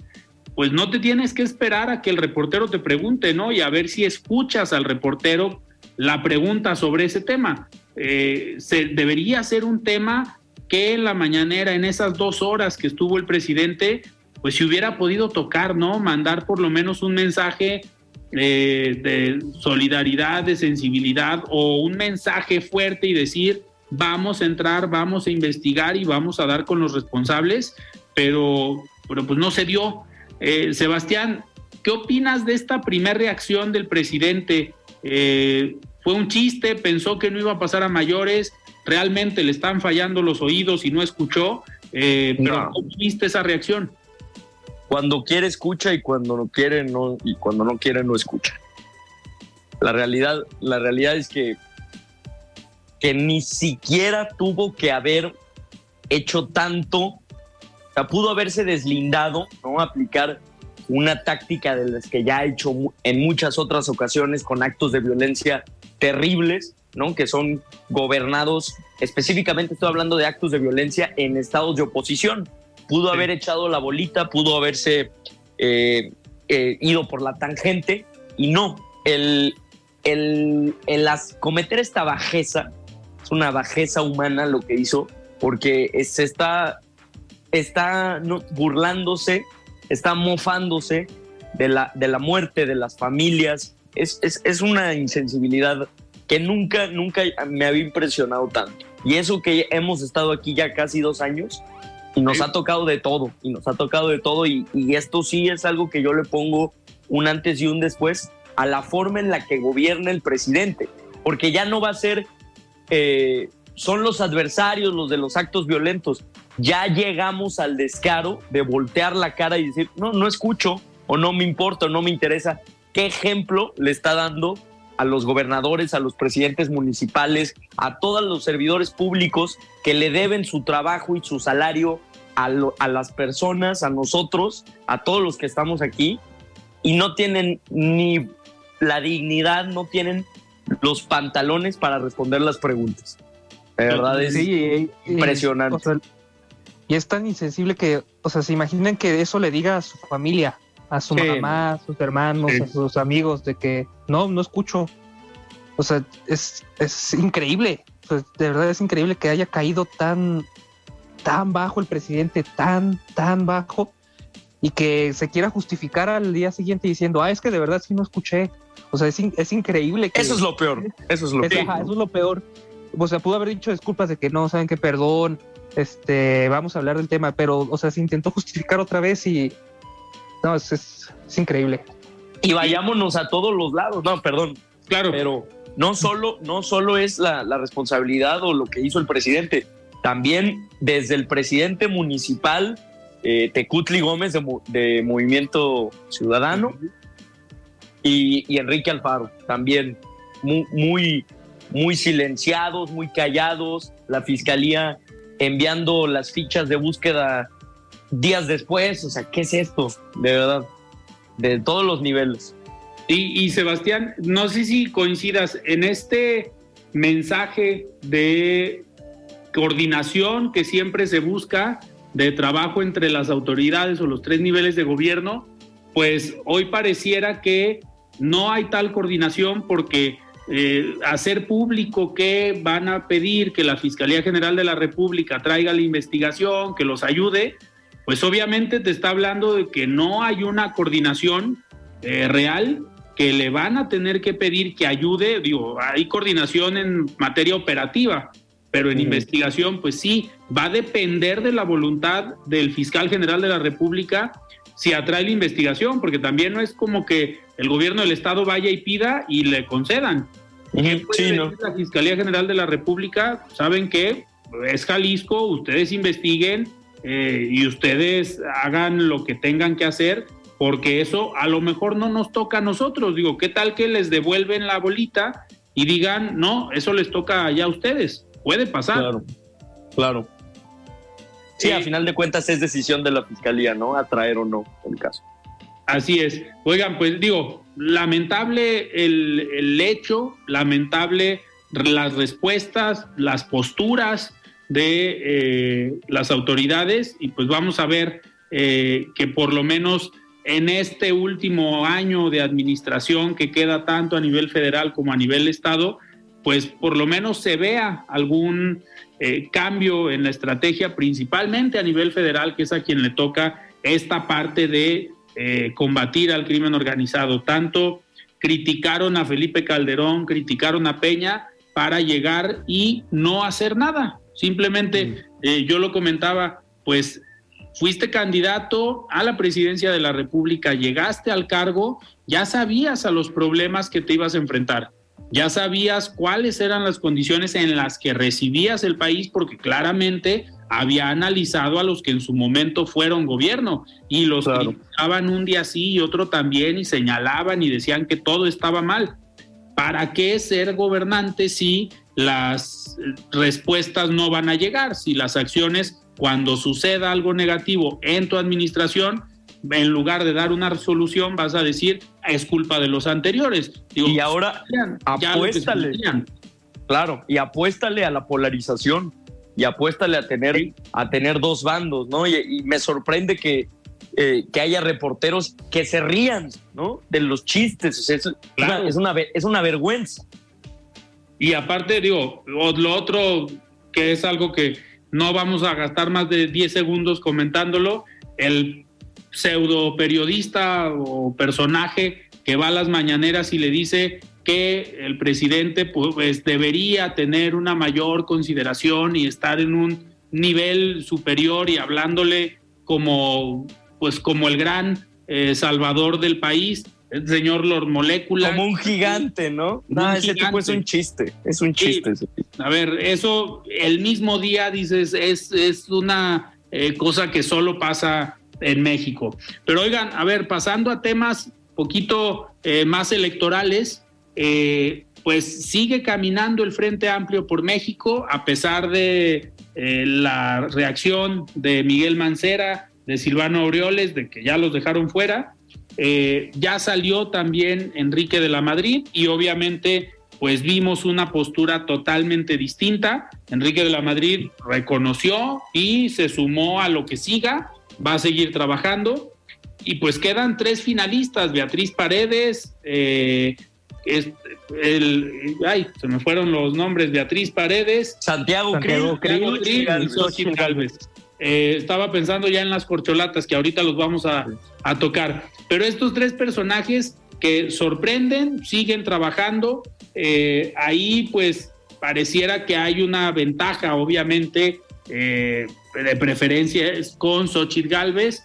pues no te tienes que esperar a que el reportero te pregunte, ¿no? Y a ver si escuchas al reportero la pregunta sobre ese tema. Eh, se, debería ser un tema que en la mañanera, en esas dos horas que estuvo el presidente, pues si hubiera podido tocar, ¿no? Mandar por lo menos un mensaje eh, de solidaridad, de sensibilidad o un mensaje fuerte y decir, vamos a entrar, vamos a investigar y vamos a dar con los responsables, pero, pero pues no se dio. Eh, Sebastián, ¿qué opinas de esta primera reacción del presidente? Fue un chiste, pensó que no iba a pasar a mayores, realmente le están fallando los oídos y no escuchó, eh, pero ¿cómo viste esa reacción? Cuando quiere escucha y cuando no quiere no y cuando no quiere no escucha. La realidad, la realidad es que que ni siquiera tuvo que haber hecho tanto, o sea, pudo haberse deslindado, no aplicar una táctica de las que ya ha hecho en muchas otras ocasiones con actos de violencia terribles, ¿no? Que son gobernados, específicamente estoy hablando de actos de violencia en estados de oposición. Pudo haber echado la bolita, pudo haberse eh, eh, ido por la tangente y no. El, el, el cometer esta bajeza, es una bajeza humana lo que hizo, porque se está, está burlándose, está mofándose de la, de la muerte de las familias, es, una insensibilidad que nunca, nunca me había impresionado tanto. Y eso que hemos estado aquí ya casi dos años y nos ha tocado de todo, y nos ha tocado de todo, y, esto sí es algo que yo le pongo un antes y un después a la forma en la que gobierna el presidente, porque ya no va a ser, eh, son los adversarios los de los actos violentos, ya llegamos al descaro de voltear la cara y decir, no, no escucho, o no me importa, o no me interesa, qué ejemplo le está dando a los gobernadores, a los presidentes municipales, a todos los servidores públicos que le deben su trabajo y su salario a, las personas, a nosotros, a todos los que estamos aquí, y no tienen ni la dignidad, no tienen los pantalones para responder las preguntas. De verdad es impresionante. y es tan insensible que, o sea, se imaginan que eso le diga a su familia, a su mamá, a sus hermanos, a sus amigos, de que no, no escucho. O sea, es, es increíble. de verdad es increíble que haya caído tan, tan bajo el presidente, tan, tan bajo, y que se quiera justificar al día siguiente diciendo, ah, es que de verdad sí no escuché. O sea, es, es increíble. Que, eso es lo peor. Eso es lo peor. eso es lo peor. O sea, pudo haber dicho disculpas de que no, saben que perdón, este, vamos a hablar del tema, pero, o sea, se intentó justificar otra vez y, no, es, es, increíble. Y vayámonos a todos los lados. No, perdón. Claro. Pero no solo, no solo es la, responsabilidad o lo que hizo el presidente, también desde el presidente municipal eh, Tecutli Gómez de, Movimiento Ciudadano y, Enrique Alfaro, también muy, muy, muy silenciados, muy callados, la fiscalía enviando las fichas de búsqueda días después, o sea, ¿qué es esto? De verdad, de todos los niveles. Y, Sebastián, no sé si coincidas en este mensaje de coordinación que siempre se busca de trabajo entre las autoridades o los tres niveles de gobierno, pues hoy pareciera que no hay tal coordinación porque eh, hacer público que van a pedir que la Fiscalía General de la República traiga la investigación, que los ayude, pues obviamente te está hablando de que no hay una coordinación eh, real que le van a tener que pedir que ayude, digo, hay coordinación en materia operativa, pero en investigación, pues sí, va a depender de la voluntad del fiscal general de la República si atrae la investigación, porque también no es como que el gobierno del Estado vaya y pida y le concedan. Sí, La Fiscalía General de la República, saben que es Jalisco, ustedes investiguen eh, y ustedes hagan lo que tengan que hacer, porque eso a lo mejor no nos toca a nosotros. Digo, ¿qué tal que les devuelven la bolita y digan, no, eso les toca ya a ustedes? Puede pasar. Claro, claro. Sí, a final de cuentas es decisión de la fiscalía, ¿no? Atraer o no el caso. Así es. Oigan, pues digo, lamentable el, el hecho, lamentable las respuestas, las posturas de eh, las autoridades y pues vamos a ver eh, que por lo menos en este último año de administración que queda tanto a nivel federal como a nivel estado, pues por lo menos se vea algún eh, cambio en la estrategia, principalmente a nivel federal, que es a quien le toca esta parte de eh, combatir al crimen organizado. Tanto criticaron a Felipe Calderón, criticaron a Peña para llegar y no hacer nada. Simplemente, eh, yo lo comentaba, pues fuiste candidato a la presidencia de la República, llegaste al cargo, ya sabías a los problemas que te ibas a enfrentar ya sabías cuáles eran las condiciones en las que recibías el país porque claramente había analizado a los que en su momento fueron gobierno y los claro. un día sí y otro también y señalaban y decían que todo estaba mal. ¿Para qué ser gobernante si las respuestas no van a llegar? Si las acciones, cuando suceda algo negativo en tu administración, en lugar de dar una solución, vas a decir, es culpa de los anteriores. y ahora apuéstale. Claro, y apuéstale a la polarización y apuéstale a tener, a tener dos bandos, ¿no? Y, me sorprende que, eh, que haya reporteros que se rían, ¿no? De los chistes. es, una, es, una, es una vergüenza. Y aparte, digo, lo otro que es algo que no vamos a gastar más de 10 segundos comentándolo, el pseudo periodista o personaje que va a las mañaneras y le dice que el presidente pues debería tener una mayor consideración y estar en un nivel superior y hablándole como pues como el gran eh, salvador del país el señor Lord Molécula. Como un gigante, ¿no? No, ese tipo es un chiste, es un chiste. a ver, eso el mismo día dices, es, es una eh, cosa que solo pasa en México. Pero oigan, a ver, pasando a temas poquito eh, más electorales, eh, pues sigue caminando el Frente Amplio por México, a pesar de eh, la reacción de Miguel Mancera, de Silvano Aureoles, de que ya los dejaron fuera. Ya salió también Enrique de la Madrid y obviamente pues vimos una postura totalmente distinta. Enrique de la Madrid reconoció y se sumó a lo que siga va a seguir trabajando. Y pues quedan tres finalistas, Beatriz Paredes, eh, el, ay, se me fueron los nombres, Beatriz Paredes, Santiago, Santiago y Xochitl Galvez. Eh, estaba pensando ya en las corcholatas que ahorita los vamos a, a tocar. Pero estos tres personajes que sorprenden, siguen trabajando, eh, ahí pues pareciera que hay una ventaja, obviamente, eh, de preferencia con Xochitl Galvez,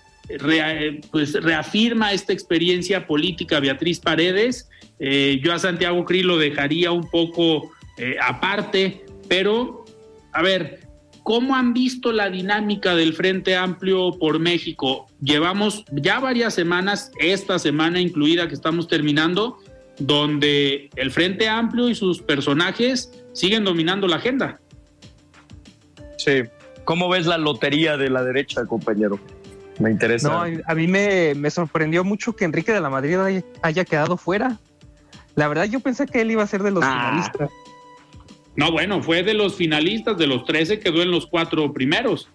pues reafirma esta experiencia política Beatriz Paredes. Yo a Santiago Cri lo dejaría un poco aparte, pero a ver, ¿cómo han visto la dinámica del Frente Amplio por México? Llevamos ya varias semanas, esta semana incluida que estamos terminando, donde el Frente Amplio y sus personajes siguen dominando la agenda. Sí, ¿Cómo ves la lotería de la derecha, compañero? Me interesa. No, a mí me, sorprendió mucho que Enrique de la Madrid haya, quedado fuera. La verdad, yo pensé que él iba a ser de los ah. finalistas. No, bueno, fue de los finalistas, de los 13 quedó en los cuatro primeros.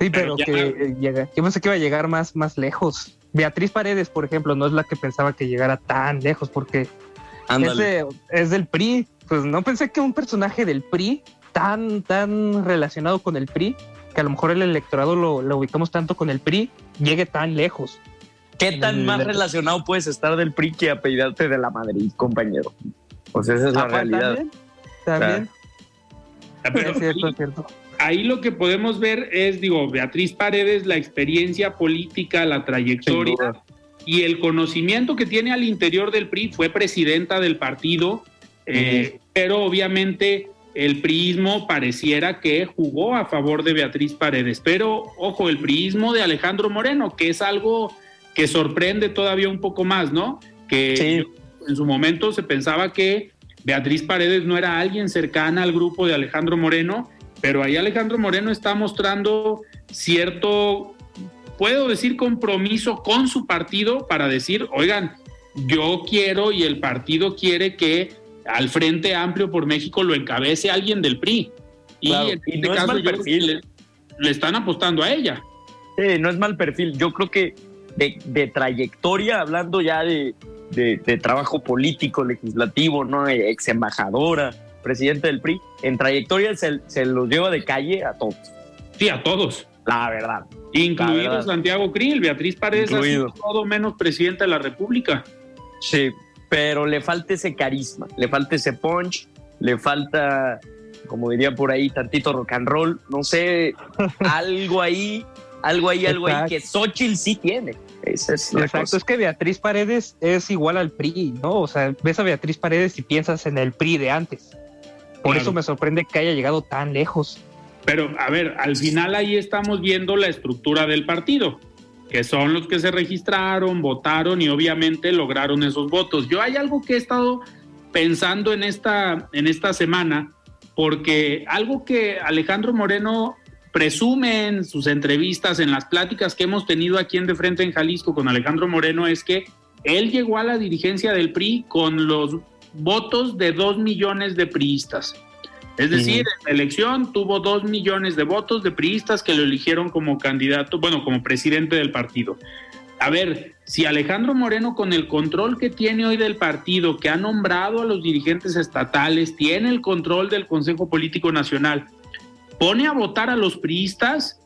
Sí, pero, que eh, llega, yo pensé que iba a llegar más, más lejos. Beatriz Paredes, por ejemplo, no es la que pensaba que llegara tan lejos porque es, es, del PRI. Pues no pensé que un personaje del PRI tan, tan relacionado con el PRI, que a lo mejor el electorado lo, lo ubicamos tanto con el PRI, llegue tan lejos. ¿Qué tan más relacionado puedes estar del PRI que apellidarte de la Madrid, compañero? Pues esa es la ah, realidad. También. Cierto, ahí lo que podemos ver es, digo, Beatriz Paredes, la experiencia política, la trayectoria y el conocimiento que tiene al interior del PRI. Fue presidenta del partido, eh, pero obviamente el priismo pareciera que jugó a favor de Beatriz Paredes. Pero, ojo, el priismo de Alejandro Moreno, que es algo que sorprende todavía un poco más, ¿no? Que en su momento se pensaba que Beatriz Paredes no era alguien cercana al grupo de Alejandro Moreno, pero ahí Alejandro Moreno está mostrando cierto, puedo decir, compromiso con su partido para decir, oigan, yo quiero y el partido quiere que al Frente Amplio por México lo encabece alguien del PRI. Y en este caso perfil. Le, están apostando a ella. Sí, no es mal perfil. Yo creo que de, trayectoria, hablando ya de, trabajo político, legislativo, ¿no? Ex embajadora, presidente del PRI, en trayectoria se, se los lleva de calle a todos. Sí, a todos. La verdad. Incluido Santiago Krill, Beatriz Paredes ha sido todo menos presidenta de la República. Sí, pero le falta ese carisma, le falta ese punch, le falta, como diría por ahí, tantito rock and roll, no sé, [LAUGHS] algo ahí, algo ahí, algo ahí que Xochitl sí tiene. Esa es Exacto, es que Beatriz Paredes es igual al PRI, ¿no? O sea, ves a Beatriz Paredes y piensas en el PRI de antes. Por eso me sorprende que haya llegado tan lejos. Pero, a ver, al final ahí estamos viendo la estructura del partido que son los que se registraron, votaron y obviamente lograron esos votos. Yo hay algo que he estado pensando en esta, en esta semana, porque algo que Alejandro Moreno presume en sus entrevistas, en las pláticas que hemos tenido aquí en De Frente en Jalisco con Alejandro Moreno, es que él llegó a la dirigencia del PRI con los votos de dos millones de priistas. Es decir, en la elección tuvo dos millones de votos de priistas que lo eligieron como candidato, bueno, como presidente del partido. A ver, si Alejandro Moreno, con el control que tiene hoy del partido, que ha nombrado a los dirigentes estatales, tiene el control del Consejo Político Nacional, pone a votar a los priistas,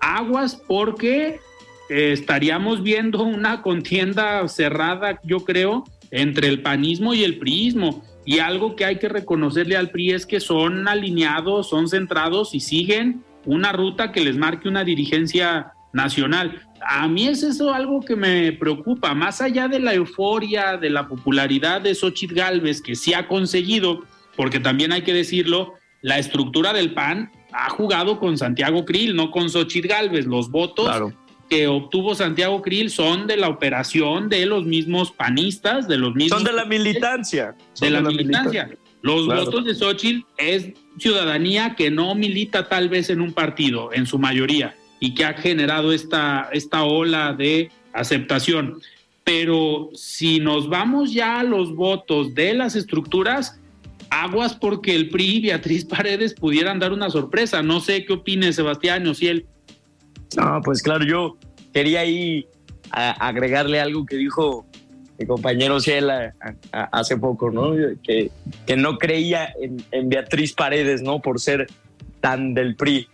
aguas porque eh, estaríamos viendo una contienda cerrada, yo creo, entre el panismo y el priismo. Y algo que hay que reconocerle al PRI es que son alineados, son centrados y siguen una ruta que les marque una dirigencia nacional. A mí es eso algo que me preocupa, más allá de la euforia, de la popularidad de Xochitl Galvez, que sí ha conseguido, porque también hay que decirlo, la estructura del PAN ha jugado con Santiago Krill, no con Xochitl Galvez. Los votos que obtuvo Santiago Krill son de la operación de los mismos panistas, de los mismos... Son de la militancia. De, la, militancia. Los votos de Xochitl es ciudadanía que no milita tal vez en un partido, en su mayoría, y que ha generado esta, esta ola de aceptación. Pero si nos vamos ya a los votos de las estructuras, aguas porque el PRI y Beatriz Paredes pudieran dar una sorpresa. No sé qué opine Sebastián o si él no, pues claro, yo quería ahí agregarle algo que dijo mi compañero Ciela hace poco, ¿no? Que, que no creía en, Beatriz Paredes, ¿no? Por ser tan del PRI.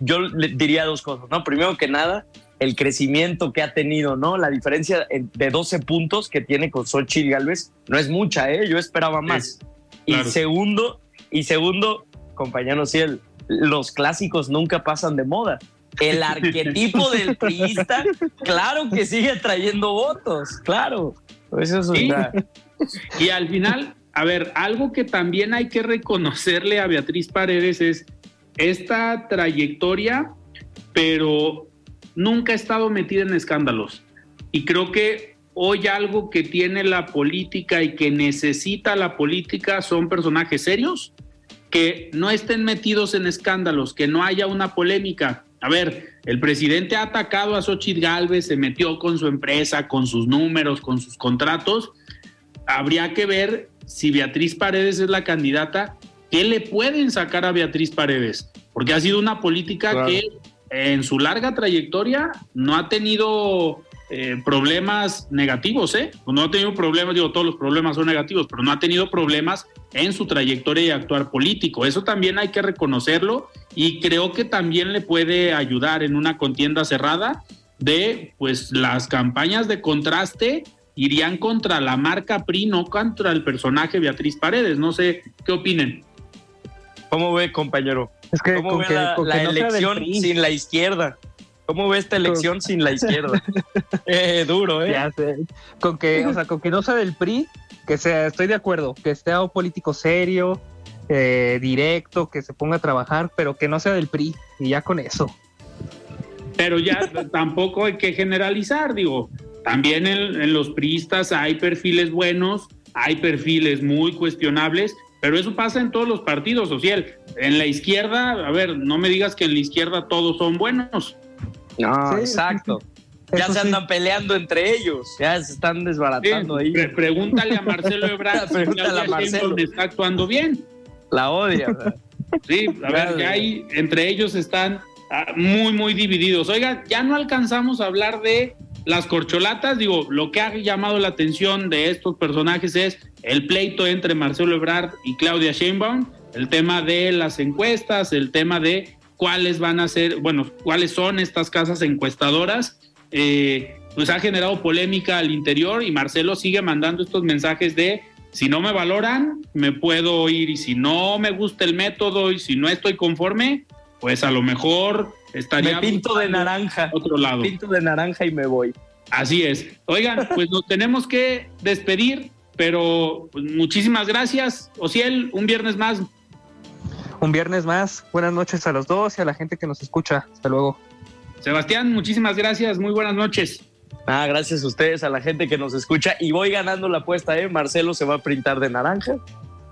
Yo le diría dos cosas, ¿no? Primero que nada, el crecimiento que ha tenido, ¿no? La diferencia de 12 puntos que tiene con Xochitl Galvez no es mucha, ¿eh? Yo esperaba más. Y segundo, y segundo, compañero Ciel, los clásicos nunca pasan de moda el [LAUGHS] arquetipo del priista, claro que sigue trayendo votos, claro. Eso es Y al final, a ver, algo que también hay que reconocerle a Beatriz Paredes es esta trayectoria, pero nunca ha estado metida en escándalos. Y creo que hoy algo que tiene la política y que necesita la política son personajes serios, que no estén metidos en escándalos, que no haya una polémica, a ver, el presidente ha atacado a Xochitl Galvez, se metió con su empresa, con sus números, con sus contratos. Habría que ver si Beatriz Paredes es la candidata, ¿qué le pueden sacar a Beatriz Paredes? Porque ha sido una política que en su larga trayectoria no ha tenido eh, problemas negativos, ¿eh? No ha tenido problemas, digo, todos los problemas son negativos, pero no ha tenido problemas en su trayectoria y actuar político. Eso también hay que reconocerlo y creo que también le puede ayudar en una contienda cerrada de, pues, las campañas de contraste irían contra la marca PRI, no contra el personaje Beatriz Paredes. No sé qué opinen. ¿Cómo ve, compañero? Es que, ¿Cómo ve la, elección sin la izquierda? ¿Cómo ve esta elección sin la izquierda? [LAUGHS] eh, duro, ¿eh? Ya sé. Con que, o sea, con que no sea del PRI, que sea, estoy de acuerdo, que sea un político serio, eh, directo, que se ponga a trabajar, pero que no sea del PRI, y ya con eso. Pero ya [LAUGHS] tampoco hay que generalizar, digo, también en, en los priistas hay perfiles buenos, hay perfiles muy cuestionables, pero eso pasa en todos los partidos, social. En la izquierda, a ver, no me digas que en la izquierda todos son buenos. No, exacto. Ya se andan peleando entre ellos, ya se están desbaratando ahí. pregúntale a Marcelo Ebrard [LAUGHS] pregúntale a Marcelo. está actuando bien. La odia. sí, a ver, ya hay, entre ellos están ah, muy, muy divididos. Oiga, ya no alcanzamos a hablar de las corcholatas, digo, lo que ha llamado la atención de estos personajes es el pleito entre Marcelo Ebrard y Claudia Sheinbaum, el tema de las encuestas, el tema de cuáles van a ser, bueno, cuáles son estas casas encuestadoras. Eh, pues ha generado polémica al interior y Marcelo sigue mandando estos mensajes de si no me valoran, me puedo ir y si no me gusta el método y si no estoy conforme, pues a lo mejor estaría... Me pinto de naranja. Otro lado. pinto de naranja y me voy. Así es. Oigan, pues nos tenemos que despedir, pero pues, muchísimas gracias. Ociel, un viernes más. Un viernes más. Buenas noches a los dos y a la gente que nos escucha. Hasta luego. Sebastián, muchísimas gracias. Muy buenas noches. Ah, gracias a ustedes, a la gente que nos escucha. Y voy ganando la apuesta, ¿eh? Marcelo se va a printar de naranja.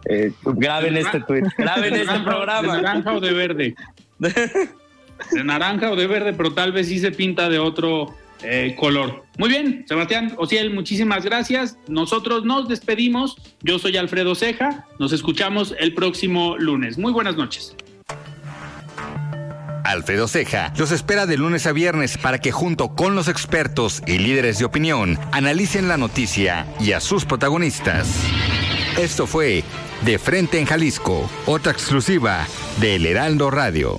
Eh, graben este tweet, graben este programa. ¿De naranja o de verde? [LAUGHS] de naranja o de verde, pero tal vez sí se pinta de otro eh, color. Muy bien, Sebastián Ociel, muchísimas gracias. Nosotros nos despedimos. Yo soy Alfredo Ceja. Nos escuchamos el próximo lunes. Muy buenas noches. Alfredo Ceja los espera de lunes a viernes para que junto con los expertos y líderes de opinión analicen la noticia y a sus protagonistas. Esto fue De Frente en Jalisco, otra exclusiva de El Heraldo Radio.